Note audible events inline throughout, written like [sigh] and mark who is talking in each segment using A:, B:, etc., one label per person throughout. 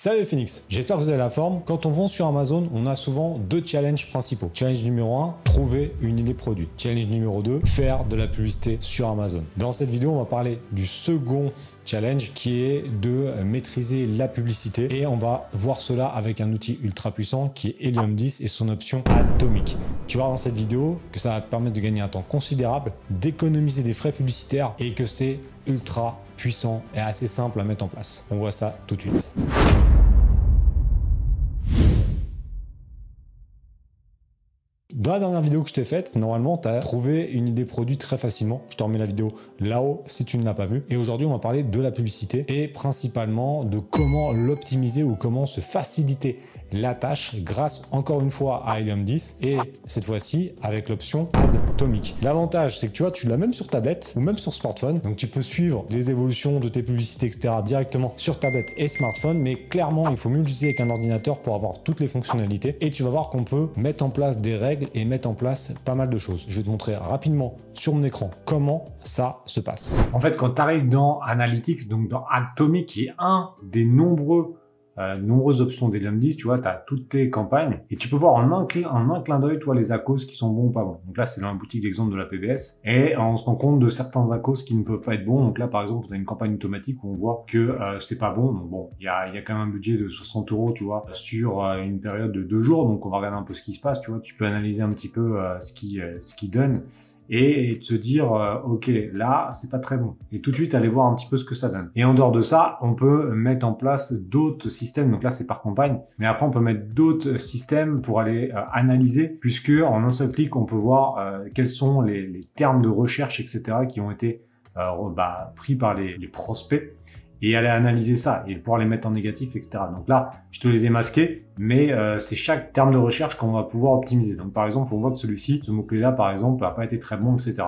A: Salut Phoenix, j'espère que vous avez la forme. Quand on vend sur Amazon, on a souvent deux challenges principaux. Challenge numéro 1, trouver une idée produit. Challenge numéro 2, faire de la publicité sur Amazon. Dans cette vidéo, on va parler du second challenge qui est de maîtriser la publicité et on va voir cela avec un outil ultra puissant qui est Helium 10 et son option atomique. Tu voir dans cette vidéo que ça va te permettre de gagner un temps considérable, d'économiser des frais publicitaires et que c'est ultra puissant et assez simple à mettre en place. On voit ça tout de suite. Dans la dernière vidéo que je t'ai faite, normalement, tu as trouvé une idée produit très facilement. Je te remets la vidéo là-haut si tu ne l'as pas vue. Et aujourd'hui, on va parler de la publicité et principalement de comment l'optimiser ou comment se faciliter la tâche grâce encore une fois à Helium 10 et cette fois-ci avec l'option Atomic. L'avantage, c'est que tu vois, tu l'as même sur tablette ou même sur smartphone. Donc tu peux suivre les évolutions de tes publicités, etc. directement sur tablette et smartphone. Mais clairement, il faut mieux l'utiliser avec un ordinateur pour avoir toutes les fonctionnalités. Et tu vas voir qu'on peut mettre en place des règles et mettre en place pas mal de choses. Je vais te montrer rapidement sur mon écran comment ça se passe.
B: En fait, quand tu arrives dans Analytics, donc dans Atomic, qui est un des nombreux euh, nombreuses options d'Helium 10, tu vois, tu as toutes tes campagnes et tu peux voir en un, en un clin d'œil, toi, les ACOS qui sont bons ou pas bons. Donc là, c'est dans la boutique d'exemple de la PBS et on se rend compte de certains ACOS qui ne peuvent pas être bons. Donc là, par exemple, on a une campagne automatique où on voit que euh, c'est pas bon. Donc bon, il y a, y a quand même un budget de 60 euros, tu vois, sur euh, une période de deux jours. Donc on va regarder un peu ce qui se passe, tu vois. Tu peux analyser un petit peu ce qui ce qui donne et se dire euh, ok là c'est pas très bon. Et tout de suite aller voir un petit peu ce que ça donne. Et en dehors de ça on peut mettre en place d'autres systèmes. Donc là c'est par campagne. Mais après on peut mettre d'autres systèmes pour aller euh, analyser puisque en un seul clic on peut voir euh, quels sont les, les, termes de recherche etc qui ont été bah, pris par les, les prospects et aller analyser ça et pouvoir les mettre en négatif, etc. Donc là, je te les ai masqués, mais euh, c'est chaque terme de recherche qu'on va pouvoir optimiser. Donc par exemple, on voit que celui-ci, ce mot-clé-là, par exemple, n'a pas été très bon, etc.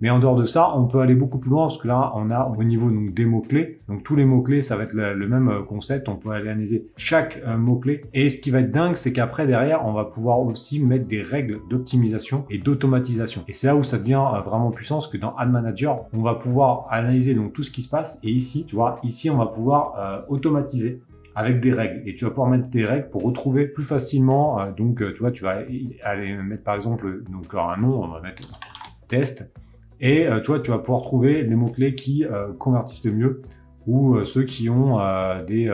B: Mais en dehors de ça, on peut aller beaucoup plus loin parce que là, on a au niveau donc, des mots-clés. Donc tous les mots-clés, ça va être le, même euh, concept. On peut analyser chaque euh, mot-clé. Et ce qui va être dingue, c'est qu'après, derrière, on va pouvoir aussi mettre des règles d'optimisation et d'automatisation. Et c'est là où ça devient vraiment puissant, parce que dans Ad Manager, on va pouvoir analyser donc tout ce qui se passe. Et ici, tu vois, ici, on va pouvoir automatiser avec des règles et tu vas pouvoir mettre des règles pour retrouver plus facilement euh, donc euh, tu vois tu vas aller mettre par exemple donc un nom on va mettre test et euh, tu vois tu vas pouvoir trouver les mots clés qui convertissent le mieux ou ceux qui ont des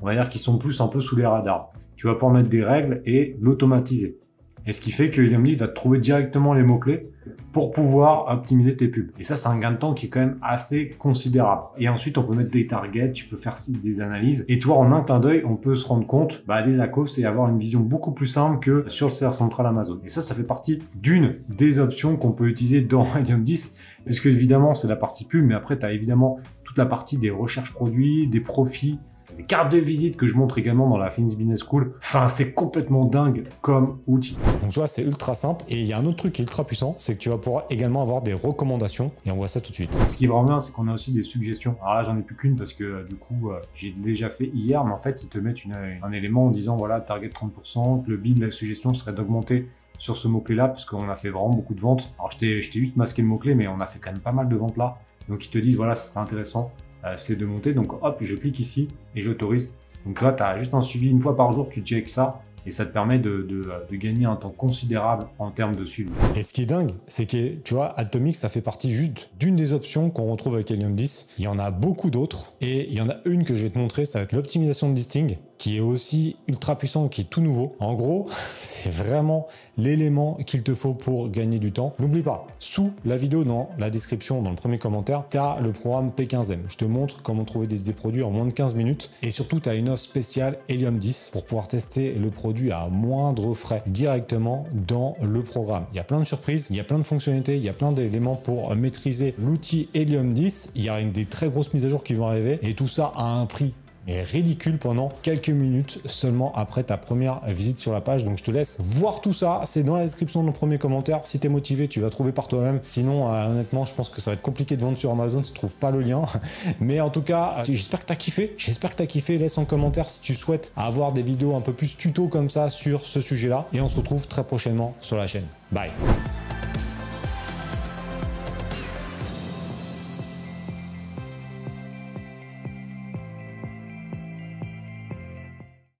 B: on va dire qui sont plus un peu sous les radars. Tu vas pouvoir mettre des règles et l'automatiser et ce qui fait que Lee va trouver directement les mots-clés pour pouvoir optimiser tes pubs. Et ça, c'est un gain de temps qui est quand même assez considérable. Et ensuite, on peut mettre des targets, tu peux faire des analyses. Et tu vois, en un clin d'œil, on peut se rendre compte bah, des ACOS et avoir une vision beaucoup plus simple que sur le serveur central Amazon. Et ça, ça fait partie d'une des options qu'on peut utiliser dans [laughs] Medium 10, puisque évidemment, c'est la partie pub, mais après, tu as évidemment toute la partie des recherches produits, des profits, des cartes de visite que je montre également dans la Phoenix Business School. Enfin, c'est complètement dingue comme outil.
A: Donc tu vois, c'est ultra simple. Et il y a un autre truc qui est ultra puissant, c'est que tu vas pouvoir également avoir des recommandations. Et on voit ça tout de suite.
B: Ce qui est vraiment bien, c'est qu'on a aussi des suggestions. Alors là, j'en ai plus qu'une parce que euh, du coup, euh, j'ai déjà fait hier, mais en fait, ils te mettent un élément en disant, voilà, target 30%, que le bid de la suggestion serait d'augmenter sur ce mot-clé là, parce qu'on a fait vraiment beaucoup de ventes. Alors je t'ai juste masqué le mot-clé, mais on a fait quand même pas mal de ventes là. Donc ils te disent, voilà, ça serait intéressant. Euh, c'est de monter. Donc hop, je clique ici et j'autorise. Donc là, tu as juste un suivi une fois par jour, tu check ça et ça te permet de, de, gagner un temps considérable en termes de suivi.
A: Et ce qui est dingue, c'est que tu vois, Atomic, ça fait partie juste d'une des options qu'on retrouve avec Helium 10. Il y en a beaucoup d'autres et il y en a une que je vais te montrer, ça va être l'optimisation de listing qui est aussi ultra puissant, qui est tout nouveau. En gros, [laughs] c'est vraiment l'élément qu'il te faut pour gagner du temps. N'oublie pas, sous la vidéo, dans la description, dans le premier commentaire, tu as le programme P15M. Je te montre comment trouver des produits en moins de 15 minutes. Et surtout, tu as une offre spéciale Helium 10 pour pouvoir tester le produit à moindre frais directement dans le programme. Il y a plein de surprises, il y a plein de fonctionnalités, il y a plein d'éléments pour maîtriser l'outil Helium 10. Il y a une des très grosses mises à jour qui vont arriver et tout ça à un prix mais ridicule pendant quelques minutes seulement après ta première visite sur la page. Donc je te laisse voir tout ça. C'est dans la description de mon premier commentaire. Si tu es motivé, tu vas trouver par toi-même. Sinon, euh, honnêtement, je pense que ça va être compliqué de vendre sur Amazon si tu trouves pas le lien. [laughs] Mais en tout cas, euh, j'espère que tu as kiffé. J'espère que tu as kiffé. Laisse en commentaire si tu souhaites avoir des vidéos un peu plus tuto comme ça sur ce sujet-là. Et on se retrouve très prochainement sur la chaîne. Bye